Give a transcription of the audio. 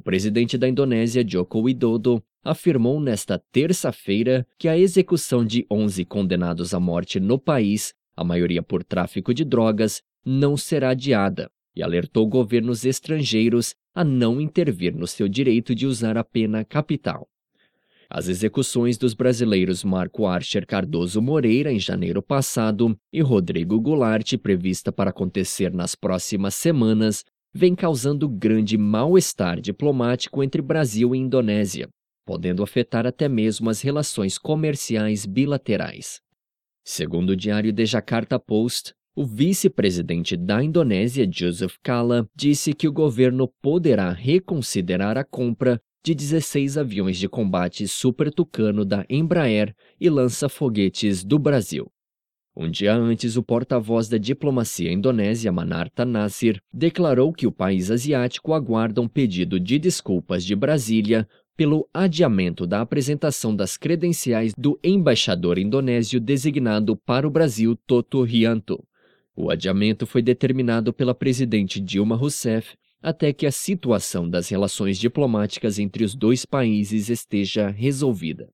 presidente da Indonésia, Joko Widodo, afirmou nesta terça-feira que a execução de 11 condenados à morte no país, a maioria por tráfico de drogas, não será adiada e alertou governos estrangeiros a não intervir no seu direito de usar a pena capital. As execuções dos brasileiros Marco Archer Cardoso Moreira em janeiro passado e Rodrigo Goulart, prevista para acontecer nas próximas semanas, vem causando grande mal-estar diplomático entre Brasil e Indonésia, podendo afetar até mesmo as relações comerciais bilaterais. Segundo o diário The Jakarta Post, o vice-presidente da Indonésia, Joseph Kala, disse que o governo poderá reconsiderar a compra de 16 aviões de combate Super Tucano da Embraer e lança-foguetes do Brasil. Um dia antes, o porta-voz da diplomacia indonésia, Manarta Nasir, declarou que o país asiático aguarda um pedido de desculpas de Brasília pelo adiamento da apresentação das credenciais do embaixador indonésio designado para o Brasil, Toto Rianto. O adiamento foi determinado pela presidente Dilma Rousseff até que a situação das relações diplomáticas entre os dois países esteja resolvida.